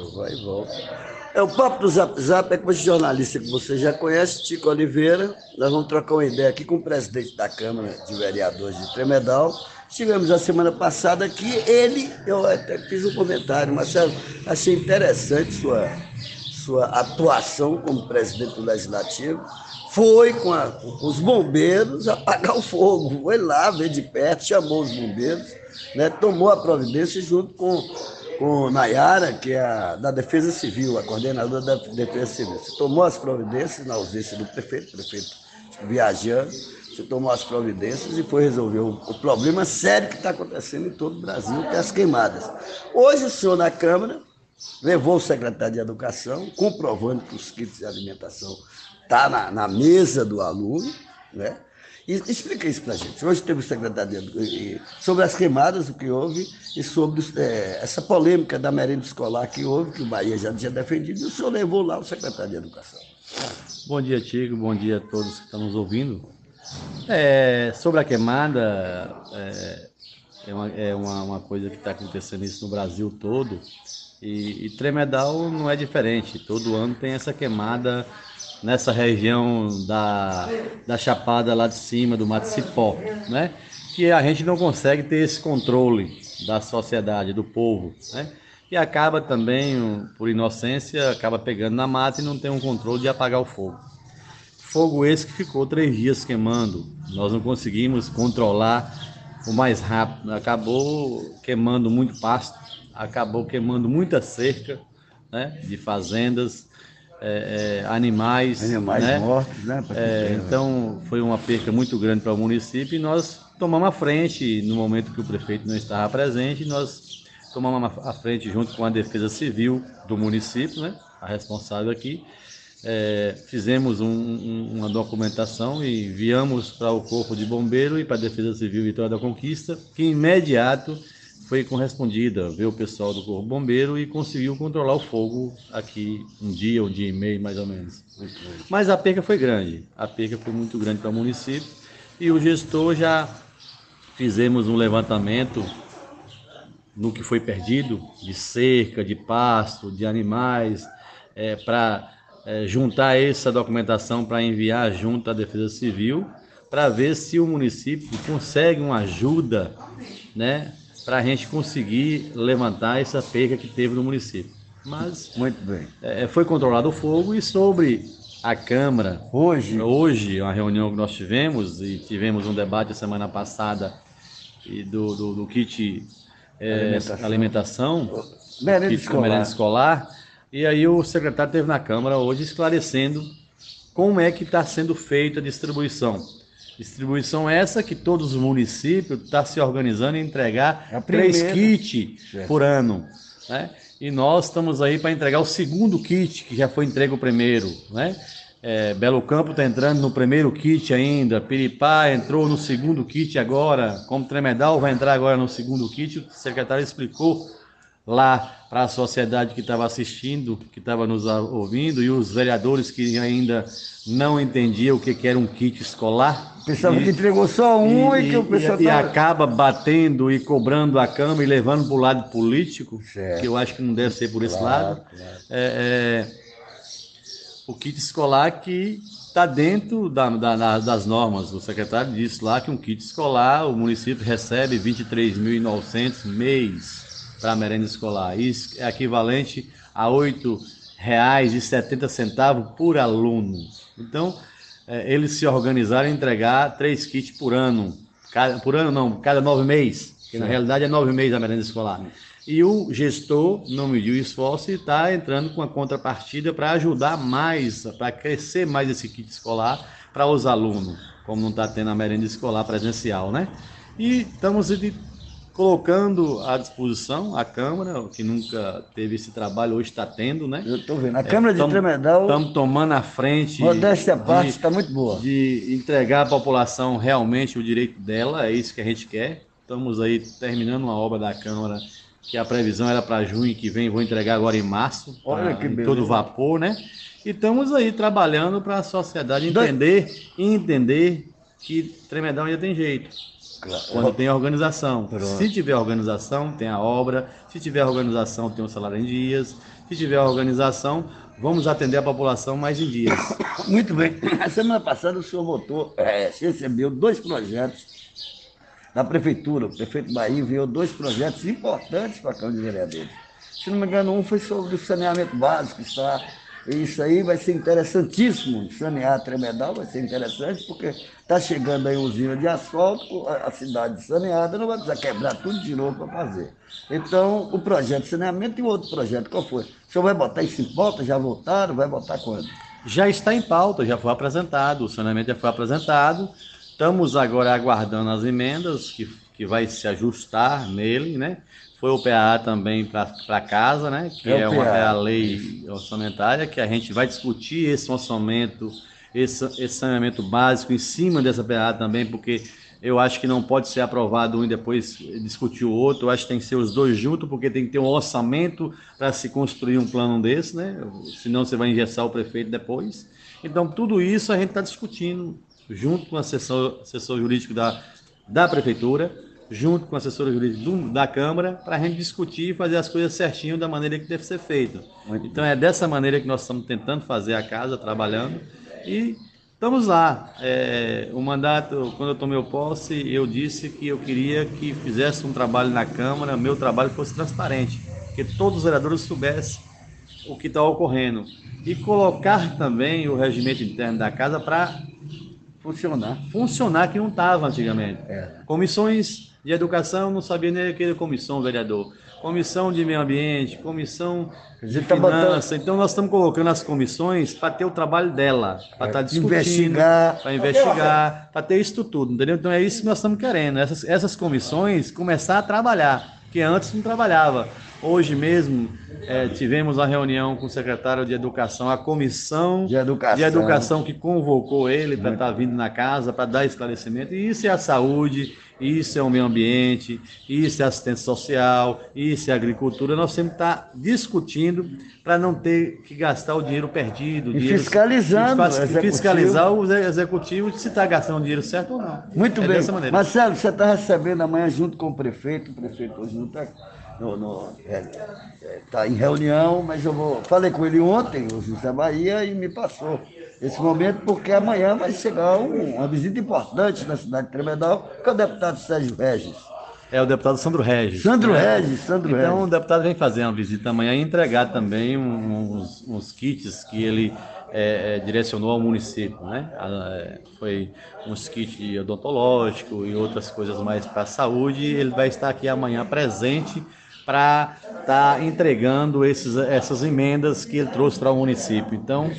vai e volta. É o papo do Zap Zap é com esse jornalista que você já conhece, Tico Oliveira. Nós vamos trocar uma ideia aqui com o presidente da Câmara de Vereadores de Tremedal. Estivemos a semana passada aqui, ele, eu até fiz um comentário, Marcelo, achei interessante sua, sua atuação como presidente do Legislativo. Foi com, a, com os bombeiros apagar o fogo. Foi lá, ver de perto, chamou os bombeiros, né, tomou a providência junto com com Nayara, que é a, da Defesa Civil, a coordenadora da Defesa Civil. Você tomou as providências na ausência do prefeito, prefeito viajando, você tomou as providências e foi resolver o, o problema sério que está acontecendo em todo o Brasil, que é as queimadas. Hoje o senhor na Câmara levou o secretário de Educação, comprovando que os kits de alimentação estão tá na, na mesa do aluno, né? E explica isso para a gente. Hoje teve o secretário sobre as queimadas, o que houve, e sobre é, essa polêmica da merenda escolar que houve, que o Bahia já tinha defendido, e o senhor levou lá o secretário de Educação. Bom dia, Tigo. Bom dia a todos que estão nos ouvindo. É, sobre a queimada, é, é, uma, é uma, uma, coisa que está acontecendo isso no Brasil todo. E, e Tremedal não é diferente. Todo ano tem essa queimada nessa região da, da Chapada lá de cima, do Mato Cipó, né? Que a gente não consegue ter esse controle da sociedade, do povo, né? E acaba também, por inocência, acaba pegando na mata e não tem um controle de apagar o fogo. Fogo esse que ficou três dias queimando. Nós não conseguimos controlar o mais rápido. Acabou queimando muito pasto, acabou queimando muita cerca né, de fazendas, é, é, animais. Animais né? mortos, né? É, então foi uma perca muito grande para o município e nós tomamos a frente no momento que o prefeito não estava presente, nós tomamos a frente junto com a Defesa Civil do município, né? A responsável aqui. É, fizemos um, um, uma documentação e enviamos para o Corpo de Bombeiro e para a Defesa Civil Vitória da Conquista, que imediato foi correspondida, veio o pessoal do Corpo Bombeiro e conseguiu controlar o fogo aqui um dia, um dia e meio mais ou menos. Mas a perca foi grande, a perca foi muito grande para o município e o gestor já fizemos um levantamento no que foi perdido de cerca, de pasto, de animais, é, para é, juntar essa documentação para enviar junto à Defesa Civil para ver se o município consegue uma ajuda, né, para a gente conseguir levantar essa perca que teve no município. Mas muito bem. É, foi controlado o fogo e sobre a Câmara hoje hoje uma reunião que nós tivemos e tivemos um debate semana passada e do, do, do kit é, alimentação, alimentação merenda, escolar. merenda escolar e aí o secretário esteve na Câmara hoje esclarecendo como é que está sendo feita a distribuição Distribuição essa que todos os municípios estão tá se organizando em entregar três kits por ano. Né? E nós estamos aí para entregar o segundo kit, que já foi entregue o primeiro. Né? É, Belo Campo está entrando no primeiro kit ainda, Piripá entrou no segundo kit agora, como Tremedal vai entrar agora no segundo kit. O secretário explicou lá para a sociedade que estava assistindo, que estava nos ouvindo, e os vereadores que ainda não entendiam o que, que era um kit escolar. Pensava e, que entregou só um e, e que o pessoal E, tava... e acaba batendo e cobrando a cama e levando para o lado político, certo. que eu acho que não deve ser por esse claro, lado. Claro. É, é, o kit escolar que está dentro da, da, das normas. O secretário disse lá que um kit escolar, o município recebe 23.900 mês para a merenda escolar. Isso é equivalente a R$ 8,70 por aluno. Então, é, eles se organizaram em entregar três kits por ano. Cada, por ano não, cada nove meses. Que na realidade é nove meses a merenda escolar. E o gestor não mediu esforço e está entrando com a contrapartida para ajudar mais, para crescer mais esse kit escolar para os alunos, como não está tendo a merenda escolar presencial, né? E estamos colocando à disposição a Câmara, que nunca teve esse trabalho, hoje está tendo, né? Eu estou vendo. A Câmara é, de Tremedal. Estamos tomando a frente. Modéstia à parte, está muito boa. De entregar à população realmente o direito dela, é isso que a gente quer. Estamos aí terminando uma obra da Câmara, que a previsão era para junho que vem, vou entregar agora em março. Olha que beleza. todo vapor, né? E estamos aí trabalhando para a sociedade entender e entender que Tremedal ainda tem jeito Claro. Quando tem organização. Pronto. Se tiver organização, tem a obra. Se tiver organização, tem o salário em dias. Se tiver organização, vamos atender a população mais em dias. Muito bem. A semana passada o senhor votou, é, recebeu dois projetos da prefeitura. O prefeito Bahia enviou dois projetos importantes para a Câmara de Vereadores. Se não me engano, um foi sobre o saneamento básico, está. Isso aí vai ser interessantíssimo. Sanear Tremedal vai ser interessante, porque está chegando aí usina de asfalto, a a cidade saneada, não vai precisar quebrar tudo de novo para fazer. Então, o projeto de saneamento e o outro projeto, qual foi? O senhor vai botar isso em pauta? Já votaram? Vai votar quando? Já está em pauta, já foi apresentado, o saneamento já foi apresentado. Estamos agora aguardando as emendas, que, que vai se ajustar nele, né? Foi o PAA também para casa, né? Que É é, uma, é a lei orçamentária, que a gente vai discutir esse orçamento, esse, esse saneamento básico em cima dessa PAA também, porque eu acho que não pode ser aprovado um e depois discutir o outro. Eu acho que tem que ser os dois juntos, porque tem que ter um orçamento para se construir um plano desse, né? Senão você vai engessar o prefeito depois. Então, tudo isso a gente está discutindo junto com o assessor, assessor jurídico da, da prefeitura, junto com o assessor jurídico do- da Câmara, para a gente discutir e fazer as coisas certinho da maneira que deve ser feito. Então, é dessa maneira que nós estamos tentando fazer a casa, trabalhando, e estamos lá. É, o mandato, quando eu tomei o posse, eu disse que eu queria que fizesse um trabalho na Câmara, meu trabalho fosse transparente, que todos os vereadores soubessem o que está ocorrendo. E colocar também o regimento interno da casa para Funcionar. funcionar que não estava antigamente. É. Comissões de educação, não sabia nem aquele comissão, vereador. Comissão de meio ambiente, comissão de tá botando- finanças. Então nós estamos colocando as comissões para ter o trabalho dela, para estar discutindo, Investigar. para investigar, para ter isso tudo, entendeu? Então é isso que nós estamos querendo. Essas, essas comissões começar a trabalhar, que antes não trabalhava. Hoje mesmo eh, tivemos uma reunião com o secretário de Educação, a comissão De educação. de educação que convocou ele para estar vindo na casa, para dar esclarecimento. E isso é a saúde, isso é o meio ambiente, isso é assistência social, isso é agricultura. Nós sempre tá discutindo para não ter que gastar o dinheiro perdido. E dinheiro- fiscalizando executivo. fiscalizar o exe- executivo se está gastando o dinheiro certo ou não. Muito é bem. Dessa maneira. Marcelo, você está recebendo amanhã junto com o prefeito, o prefeito hoje não está no, no- é, é, tá em reunião, mas eu vou. Falei com ele ontem, o José Bahia, e me passou esse momento, porque amanhã vai chegar um- uma visita importante na cidade de Tremedal, que é o deputado Sérgio Regis. É o deputado Sandro Regis. Sandro né? Regis, Sandro Então, o Regis. deputado vem fazer uma visita amanhã e entregar também uns, uns kits que ele é, é, direcionou ao município, né? Ah, é, foi uns kits de odontológico e outras coisas mais para a saúde. Ele vai estar aqui amanhã presente para estar entregando esses, essas emendas que ele trouxe para o município. Então,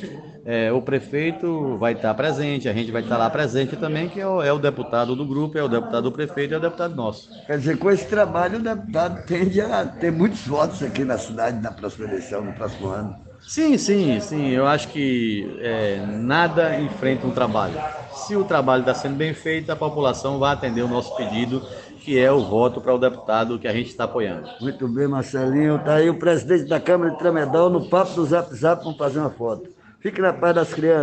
é, o prefeito vai estar presente, a gente vai estar lá presente também, que é o, é o deputado do grupo, é o deputado do prefeito e é o deputado nosso. Quer dizer, com esse trabalho, o deputado tende a ter muitos votos aqui na cidade na próxima eleição, no próximo ano. Sim, sim, sim. Eu acho que é, nada enfrenta um trabalho. Se o trabalho está sendo bem feito, a população vai atender o nosso pedido, que é o voto para o deputado que a gente está apoiando. Muito bem, Marcelinho. Está aí o presidente da Câmara de Tremedal no papo do Zap Zap. Vamos fazer uma foto. Fique na paz das crianças.